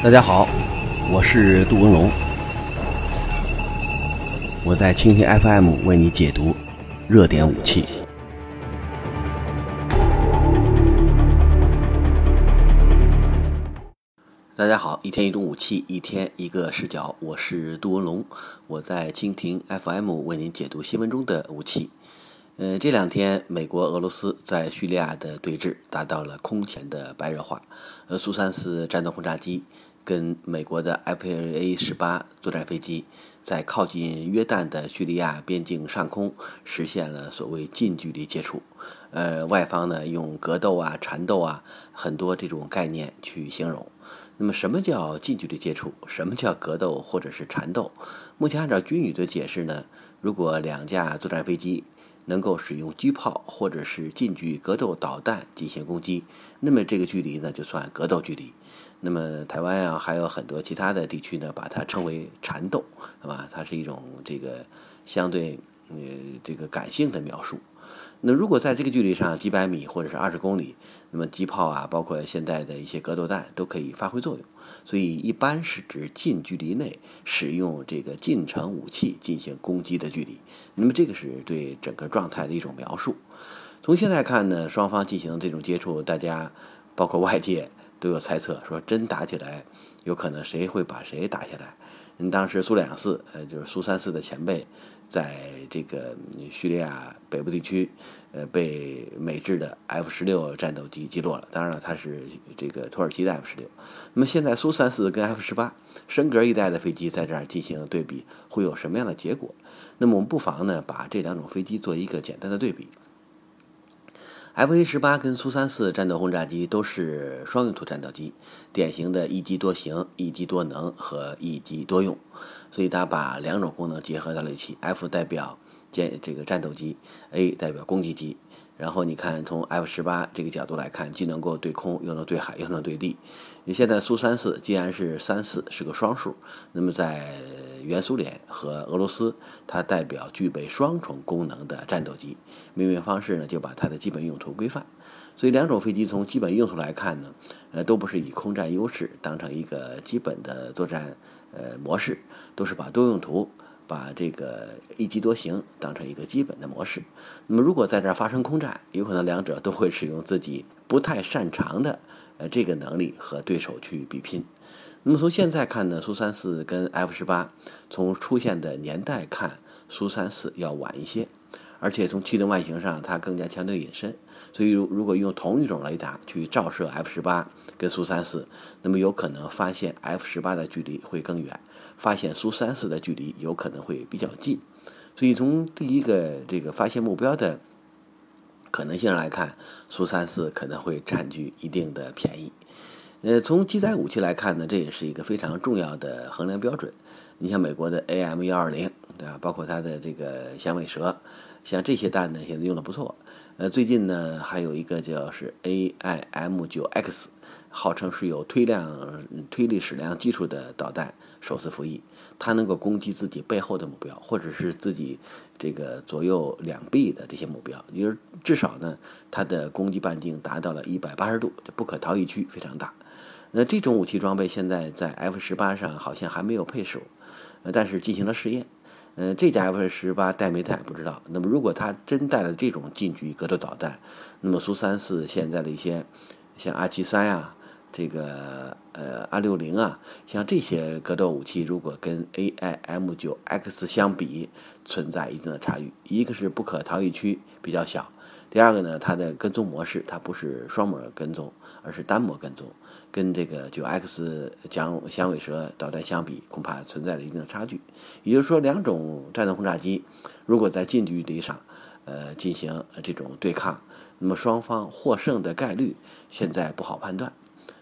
大家好，我是杜文龙，我在蜻蜓 FM 为你解读热点武器。大家好，一天一种武器，一天一个视角，我是杜文龙，我在蜻蜓 FM 为您解读新闻中的武器。嗯，这两天美国、俄罗斯在叙利亚的对峙达到了空前的白热化。呃，苏三四战斗轰炸机跟美国的 F-A 十八作战飞机在靠近约旦的叙利亚边境上空实现了所谓近距离接触。呃，外方呢用格斗啊、缠斗啊很多这种概念去形容。那么，什么叫近距离接触？什么叫格斗或者是缠斗？目前按照军语的解释呢，如果两架作战飞机能够使用机炮或者是近距格斗导弹进行攻击，那么这个距离呢就算格斗距离。那么台湾啊还有很多其他的地区呢，把它称为缠斗，是吧？它是一种这个相对呃这个感性的描述。那如果在这个距离上几百米或者是二十公里，那么机炮啊，包括现在的一些格斗弹都可以发挥作用。所以一般是指近距离内使用这个近程武器进行攻击的距离。那么这个是对整个状态的一种描述。从现在看呢，双方进行这种接触，大家包括外界都有猜测，说真打起来，有可能谁会把谁打下来。嗯，当时苏两四，呃，就是苏三四的前辈。在这个叙利亚北部地区，呃，被美制的 F 十六战斗机击落了。当然了，它是这个土耳其的 F 十六。那么现在苏三四跟 F 十八升格一代的飞机在这儿进行对比，会有什么样的结果？那么我们不妨呢，把这两种飞机做一个简单的对比。F A 十八跟苏三四战斗轰炸机都是双用途战斗机，典型的一机多型、一机多能和一机多用，所以它把两种功能结合到了一起。F 代表舰这个战斗机，A 代表攻击机。然后你看，从 F 十八这个角度来看，既能够对空，又能对海，又能对地。你现在苏三四既然是三四是个双数，那么在原苏联和俄罗斯，它代表具备双重功能的战斗机。命名方式呢，就把它的基本用途规范。所以两种飞机从基本用途来看呢，呃，都不是以空战优势当成一个基本的作战呃模式，都是把多用途。把这个一机多型当成一个基本的模式，那么如果在这儿发生空战，有可能两者都会使用自己不太擅长的呃这个能力和对手去比拼。那么从现在看呢，苏三四跟 F 十八从出现的年代看，苏三四要晚一些，而且从气动外形上它更加强调隐身，所以如如果用同一种雷达去照射 F 十八跟苏三四，那么有可能发现 F 十八的距离会更远。发现苏三四的距离有可能会比较近，所以从第一个这个发现目标的可能性来看，苏三四可能会占据一定的便宜。呃，从机载武器来看呢，这也是一个非常重要的衡量标准。你像美国的 AM 幺二零，对吧？包括它的这个响尾蛇，像这些弹呢，现在用的不错。呃，最近呢，还有一个叫是 AIM 九 X。号称是有推量、推力矢量技术的导弹首次服役，它能够攻击自己背后的目标，或者是自己这个左右两臂的这些目标，也就是至少呢，它的攻击半径达到了一百八十度，就不可逃逸区非常大。那这种武器装备现在在 F 十八上好像还没有配属，呃，但是进行了试验。嗯，这架 F 十八带没带不知道。那么如果它真带了这种近距格斗导弹，那么苏三四现在的一些像 R 七三啊。这个呃，二六零啊，像这些格斗武器，如果跟 AIM 九 X 相比，存在一定的差距。一个是不可逃逸区比较小，第二个呢，它的跟踪模式它不是双模跟踪，而是单模跟踪，跟这个九 X 响响尾蛇导弹相比，恐怕存在着一定的差距。也就是说，两种战斗轰炸机如果在近距离上，呃，进行这种对抗，那么双方获胜的概率现在不好判断。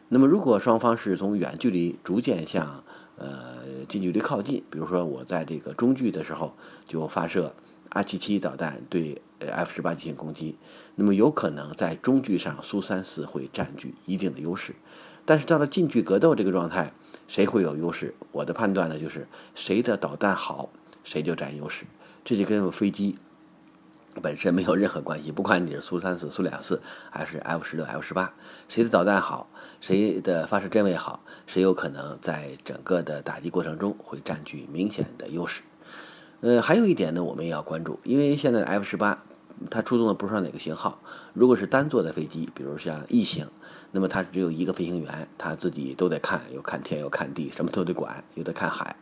那么，如果双方是从远距离逐渐向呃近距离靠近，比如说我在这个中距的时候就发射 R 七七导弹对 F 十八进行攻击，那么有可能在中距上苏三四会占据一定的优势。但是到了近距格斗这个状态，谁会有优势？我的判断呢，就是谁的导弹好，谁就占优势。这就跟飞机本身没有任何关系。不管你是苏三四、苏两四，还是 F 十六、F 十八，谁的导弹好，谁的发射阵位好，谁有可能在整个的打击过程中会占据明显的优势。呃，还有一点呢，我们也要关注，因为现在 F 十八它出动的不知道哪个型号，如果是单座的飞机，比如像 E 型，那么它只有一个飞行员，他自己都得看，又看天又看地，什么都得管，又得看海。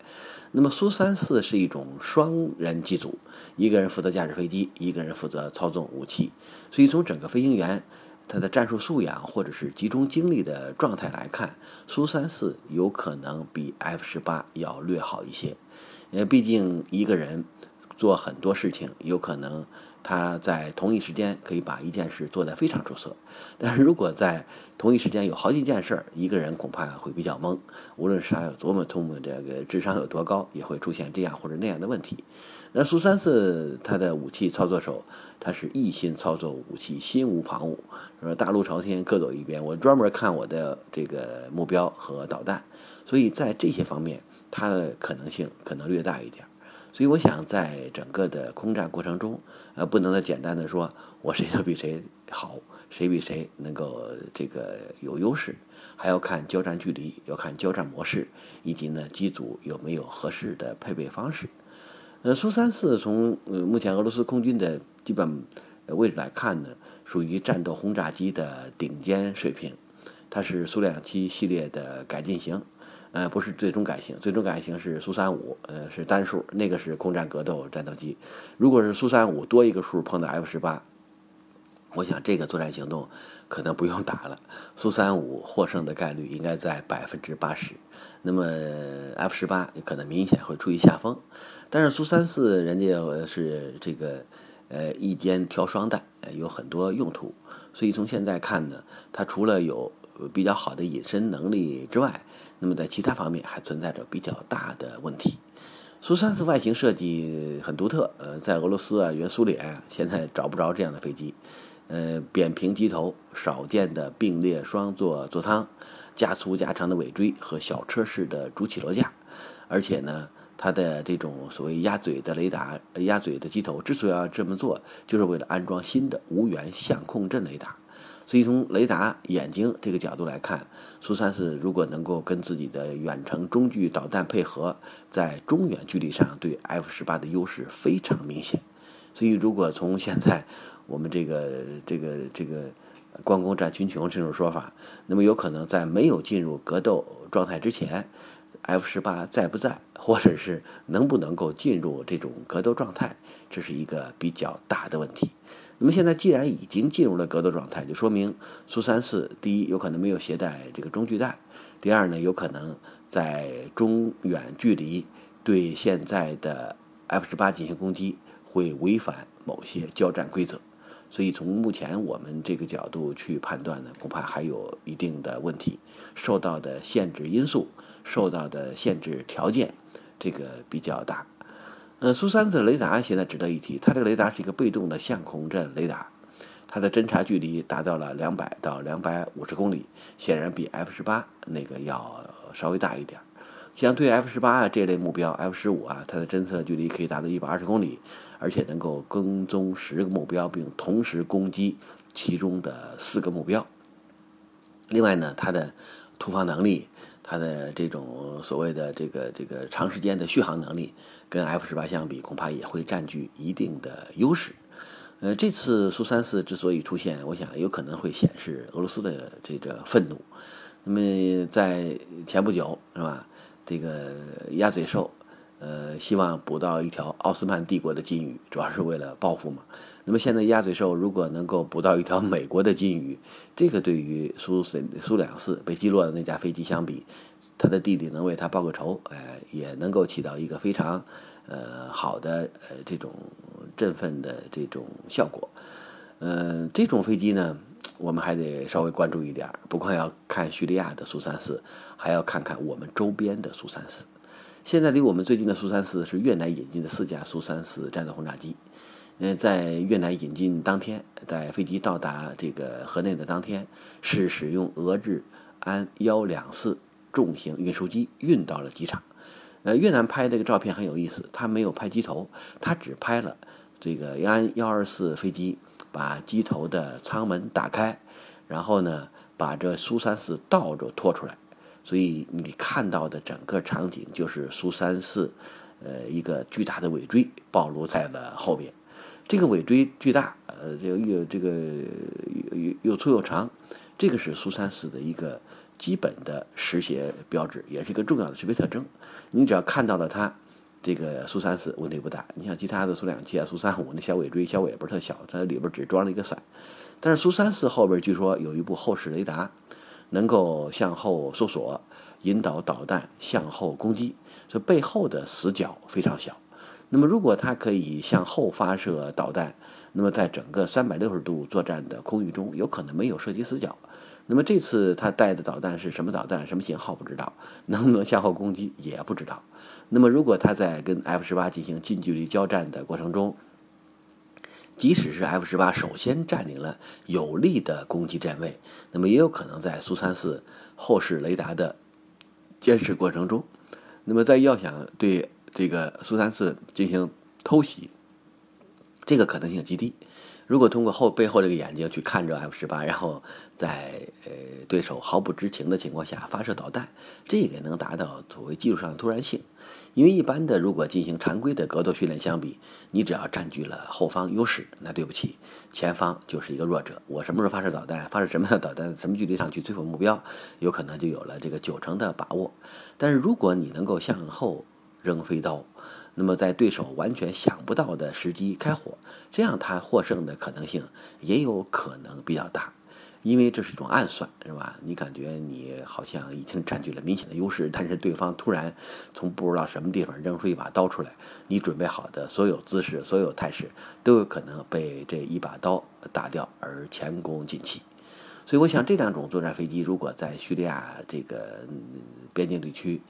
那么苏三四是一种双人机组，一个人负责驾驶飞机，一个人负责操纵武器，所以从整个飞行员他的战术素养或者是集中精力的状态来看，苏三四有可能比 F 十八要略好一些。因为毕竟一个人做很多事情，有可能他在同一时间可以把一件事做得非常出色。但是如果在同一时间有好几件事，一个人恐怕会比较懵。无论是他有多么聪明，这个智商有多高，也会出现这样或者那样的问题。那苏三四他的武器操作手，他是一心操作武器，心无旁骛，说大路朝天，各走一边。我专门看我的这个目标和导弹，所以在这些方面。它的可能性可能略大一点，所以我想在整个的空战过程中，呃，不能再简单的说我谁都比谁好，谁比谁能够这个有优势，还要看交战距离，要看交战模式，以及呢机组有没有合适的配备方式。呃，苏三四从呃目前俄罗斯空军的基本位置来看呢，属于战斗轰炸机的顶尖水平，它是苏两七系列的改进型。呃，不是最终改型，最终改型是苏三五，呃，是单数，那个是空战格斗战斗机。如果是苏三五多一个数碰到 F 十八，我想这个作战行动可能不用打了，苏三五获胜的概率应该在百分之八十。那么 F 十八可能明显会处于下风，但是苏三四人家是这个呃一肩挑双弹，有很多用途，所以从现在看呢，它除了有比较好的隐身能力之外，那么在其他方面还存在着比较大的问题。苏三四外形设计很独特，呃，在俄罗斯啊、原苏联现在找不着这样的飞机。呃，扁平机头，少见的并列双座座舱，加粗加长的尾椎和小车式的主起落架，而且呢，它的这种所谓鸭嘴的雷达、鸭嘴的机头之所以要这么做，就是为了安装新的无源相控阵雷达。所以从雷达眼睛这个角度来看，苏三四如果能够跟自己的远程中距导弹配合，在中远距离上对 F 十八的优势非常明显。所以如果从现在我们这个这个这个关公战群雄这种说法，那么有可能在没有进入格斗状态之前，F 十八在不在，或者是能不能够进入这种格斗状态，这是一个比较大的问题。那么现在既然已经进入了格斗状态，就说明苏三四第一有可能没有携带这个中距弹，第二呢有可能在中远距离对现在的 F 十八进行攻击会违反某些交战规则，所以从目前我们这个角度去判断呢，恐怕还有一定的问题，受到的限制因素、受到的限制条件，这个比较大。呃，苏三四雷达现在值得一提，它这个雷达是一个被动的相控阵雷达，它的侦察距离达到了两百到两百五十公里，显然比 F 十八那个要稍微大一点。像对 F 十八啊这类目标，F 十五啊，它的侦测距离可以达到一百二十公里，而且能够跟踪十个目标，并同时攻击其中的四个目标。另外呢，它的突防能力。它的这种所谓的这个这个长时间的续航能力，跟 F 十八相比，恐怕也会占据一定的优势。呃，这次苏三四之所以出现，我想有可能会显示俄罗斯的这个愤怒。那么在前不久，是吧？这个鸭嘴兽，呃，希望捕到一条奥斯曼帝国的金鱼，主要是为了报复嘛。那么现在鸭嘴兽如果能够捕到一条美国的金鱼，这个对于苏苏苏两四被击落的那架飞机相比，他的弟弟能为他报个仇，哎，也能够起到一个非常呃好的呃这种振奋的这种效果。嗯，这种飞机呢，我们还得稍微关注一点，不光要看叙利亚的苏三四，还要看看我们周边的苏三四。现在离我们最近的苏三四是越南引进的四架苏三四战斗轰炸机。嗯，在越南引进当天，在飞机到达这个河内的当天，是使用俄制安幺两四重型运输机运到了机场。呃，越南拍这个照片很有意思，他没有拍机头，他只拍了这个安幺二四飞机把机头的舱门打开，然后呢，把这苏三四倒着拖出来，所以你看到的整个场景就是苏三四，呃，一个巨大的尾椎暴露在了后边。这个尾椎巨大，呃，这个又这个又又粗又长，这个是苏三四的一个基本的识别标志，也是一个重要的识别特征。你只要看到了它，这个苏三四问题不大。你像其他的苏两七啊、苏三五那小尾椎、小尾巴特小，它里边只装了一个伞。但是苏三四后边据说有一部后视雷达，能够向后搜索，引导导弹向后攻击，所以背后的死角非常小。那么，如果它可以向后发射导弹，那么在整个三百六十度作战的空域中，有可能没有射击死角。那么这次他带的导弹是什么导弹、什么型号不知道，能不能向后攻击也不知道。那么如果他在跟 F 十八进行近距离交战的过程中，即使是 F 十八首先占领了有利的攻击站位，那么也有可能在苏三四后视雷达的监视过程中，那么在要想对。这个苏三四进行偷袭，这个可能性极低。如果通过后背后这个眼睛去看着 F 十八，然后在呃对手毫不知情的情况下发射导弹，这个能达到所谓技术上的突然性。因为一般的如果进行常规的格斗训练相比，你只要占据了后方优势，那对不起，前方就是一个弱者。我什么时候发射导弹，发射什么样的导弹，什么距离上去摧毁目标，有可能就有了这个九成的把握。但是如果你能够向后，扔飞刀，那么在对手完全想不到的时机开火，这样他获胜的可能性也有可能比较大，因为这是一种暗算，是吧？你感觉你好像已经占据了明显的优势，但是对方突然从不知道什么地方扔出一把刀出来，你准备好的所有姿势、所有态势都有可能被这一把刀打掉而前功尽弃。所以，我想这两种作战飞机如果在叙利亚这个边境地区，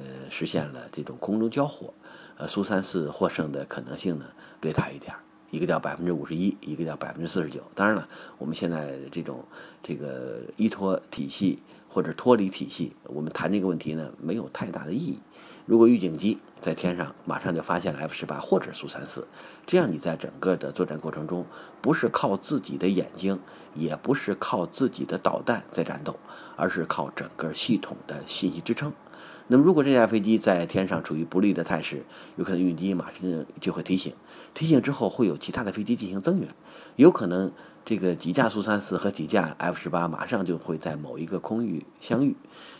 呃，实现了这种空中交火，呃，苏三四获胜的可能性呢略大一点儿，一个叫百分之五十一，一个叫百分之四十九。当然了，我们现在这种这个依托体系或者脱离体系，我们谈这个问题呢没有太大的意义。如果预警机在天上马上就发现了 F 十八或者苏三四，这样你在整个的作战过程中，不是靠自己的眼睛，也不是靠自己的导弹在战斗，而是靠整个系统的信息支撑。那么，如果这架飞机在天上处于不利的态势，有可能预警机马上就会提醒，提醒之后会有其他的飞机进行增援，有可能这个几架苏三四和几架 F 十八马上就会在某一个空域相遇，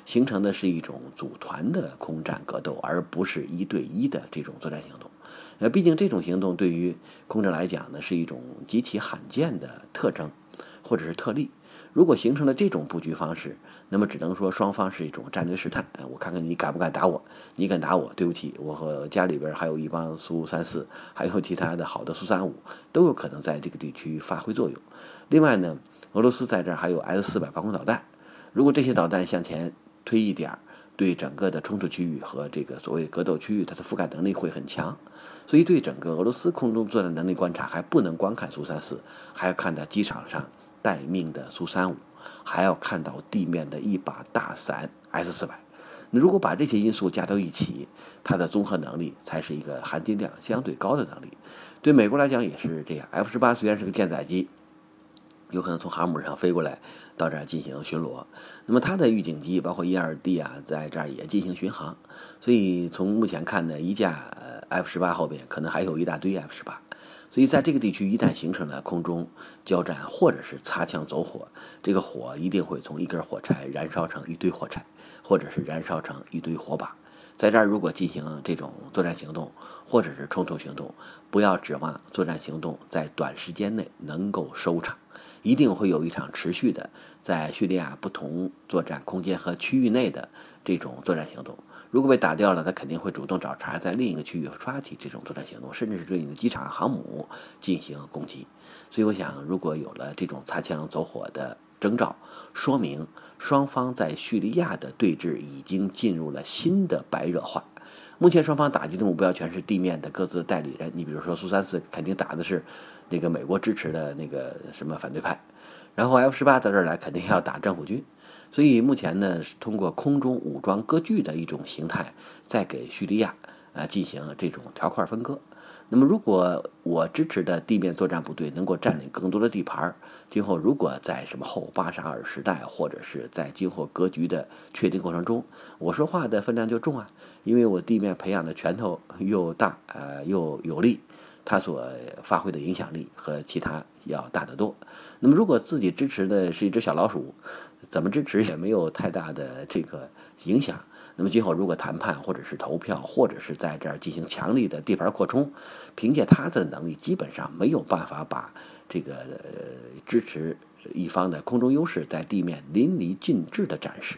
形成的是一种组团的空战格斗，而不是一对一的这种作战行动。呃，毕竟这种行动对于空战来讲呢，是一种极其罕见的特征，或者是特例。如果形成了这种布局方式，那么只能说双方是一种战略试探。我看看你敢不敢打我，你敢打我，对不起，我和家里边还有一帮苏三四，还有其他的好的苏三五，都有可能在这个地区发挥作用。另外呢，俄罗斯在这儿还有 S 四百防空导弹，如果这些导弹向前推一点儿，对整个的冲突区域和这个所谓格斗区域，它的覆盖能力会很强。所以对整个俄罗斯空中作战能力观察，还不能光看苏三四，还要看到机场上。待命的苏三五，还要看到地面的一把大伞 S 四百。那如果把这些因素加到一起，它的综合能力才是一个含金量相对高的能力。对美国来讲也是这样。F 十八虽然是个舰载机，有可能从航母上飞过来到这儿进行巡逻，那么它的预警机包括 E 二 D 啊，在这儿也进行巡航。所以从目前看呢，一架 F 十八后边可能还有一大堆 F 十八。所以，在这个地区一旦形成了空中交战，或者是擦枪走火，这个火一定会从一根火柴燃烧成一堆火柴，或者是燃烧成一堆火把。在这儿，如果进行这种作战行动，或者是冲突行动，不要指望作战行动在短时间内能够收场，一定会有一场持续的在叙利亚不同作战空间和区域内的这种作战行动。如果被打掉了，他肯定会主动找茬，在另一个区域发起这种作战行动，甚至是对你的机场、航母进行攻击。所以，我想，如果有了这种擦枪走火的征兆，说明双方在叙利亚的对峙已经进入了新的白热化。目前，双方打击的目标全是地面的各自代理人。你比如说，苏三四肯定打的是那个美国支持的那个什么反对派，然后 F 十八到这儿来，肯定要打政府军。所以目前呢，是通过空中武装割据的一种形态，在给叙利亚啊进行这种条块分割。那么，如果我支持的地面作战部队能够占领更多的地盘，今后如果在什么后巴沙尔时代，或者是在今后格局的确定过程中，我说话的分量就重啊，因为我地面培养的拳头又大，呃，又有力。他所发挥的影响力和其他要大得多。那么，如果自己支持的是一只小老鼠，怎么支持也没有太大的这个影响。那么，今后如果谈判或者是投票，或者是在这儿进行强力的地盘扩充，凭借他的能力，基本上没有办法把这个呃支持一方的空中优势在地面淋漓尽致的展示。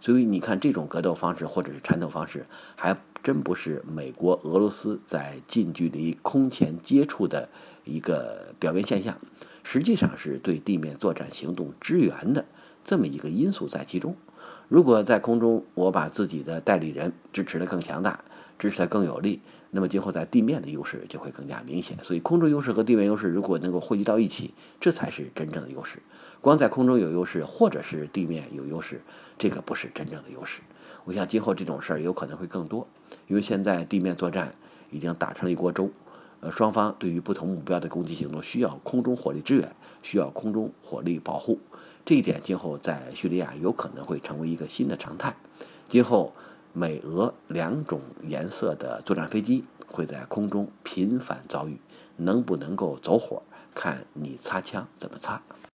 所以，你看这种格斗方式或者是缠斗方式，还。真不是美国、俄罗斯在近距离空前接触的一个表面现象，实际上是对地面作战行动支援的这么一个因素在其中。如果在空中我把自己的代理人支持的更强大，支持的更有力，那么今后在地面的优势就会更加明显。所以，空中优势和地面优势如果能够汇集到一起，这才是真正的优势。光在空中有优势，或者是地面有优势，这个不是真正的优势。我想今后这种事儿有可能会更多，因为现在地面作战已经打成了一锅粥，呃，双方对于不同目标的攻击行动需要空中火力支援，需要空中火力保护，这一点今后在叙利亚有可能会成为一个新的常态。今后美俄两种颜色的作战飞机会在空中频繁遭遇，能不能够走火，看你擦枪怎么擦。